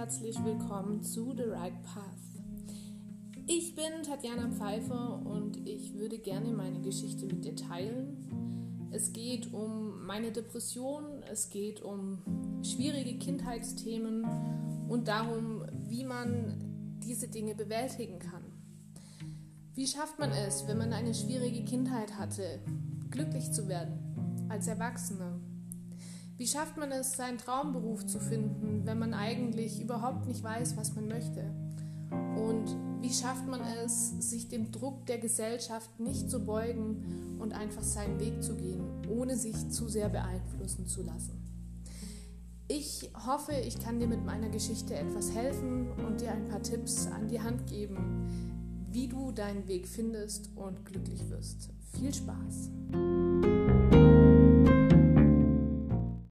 herzlich willkommen zu The Right Path. Ich bin Tatjana Pfeiffer und ich würde gerne meine Geschichte mit dir teilen. Es geht um meine Depression, es geht um schwierige Kindheitsthemen und darum, wie man diese Dinge bewältigen kann. Wie schafft man es, wenn man eine schwierige Kindheit hatte, glücklich zu werden als Erwachsene? Wie schafft man es, seinen Traumberuf zu finden, wenn man eigentlich überhaupt nicht weiß, was man möchte? Und wie schafft man es, sich dem Druck der Gesellschaft nicht zu beugen und einfach seinen Weg zu gehen, ohne sich zu sehr beeinflussen zu lassen? Ich hoffe, ich kann dir mit meiner Geschichte etwas helfen und dir ein paar Tipps an die Hand geben, wie du deinen Weg findest und glücklich wirst. Viel Spaß!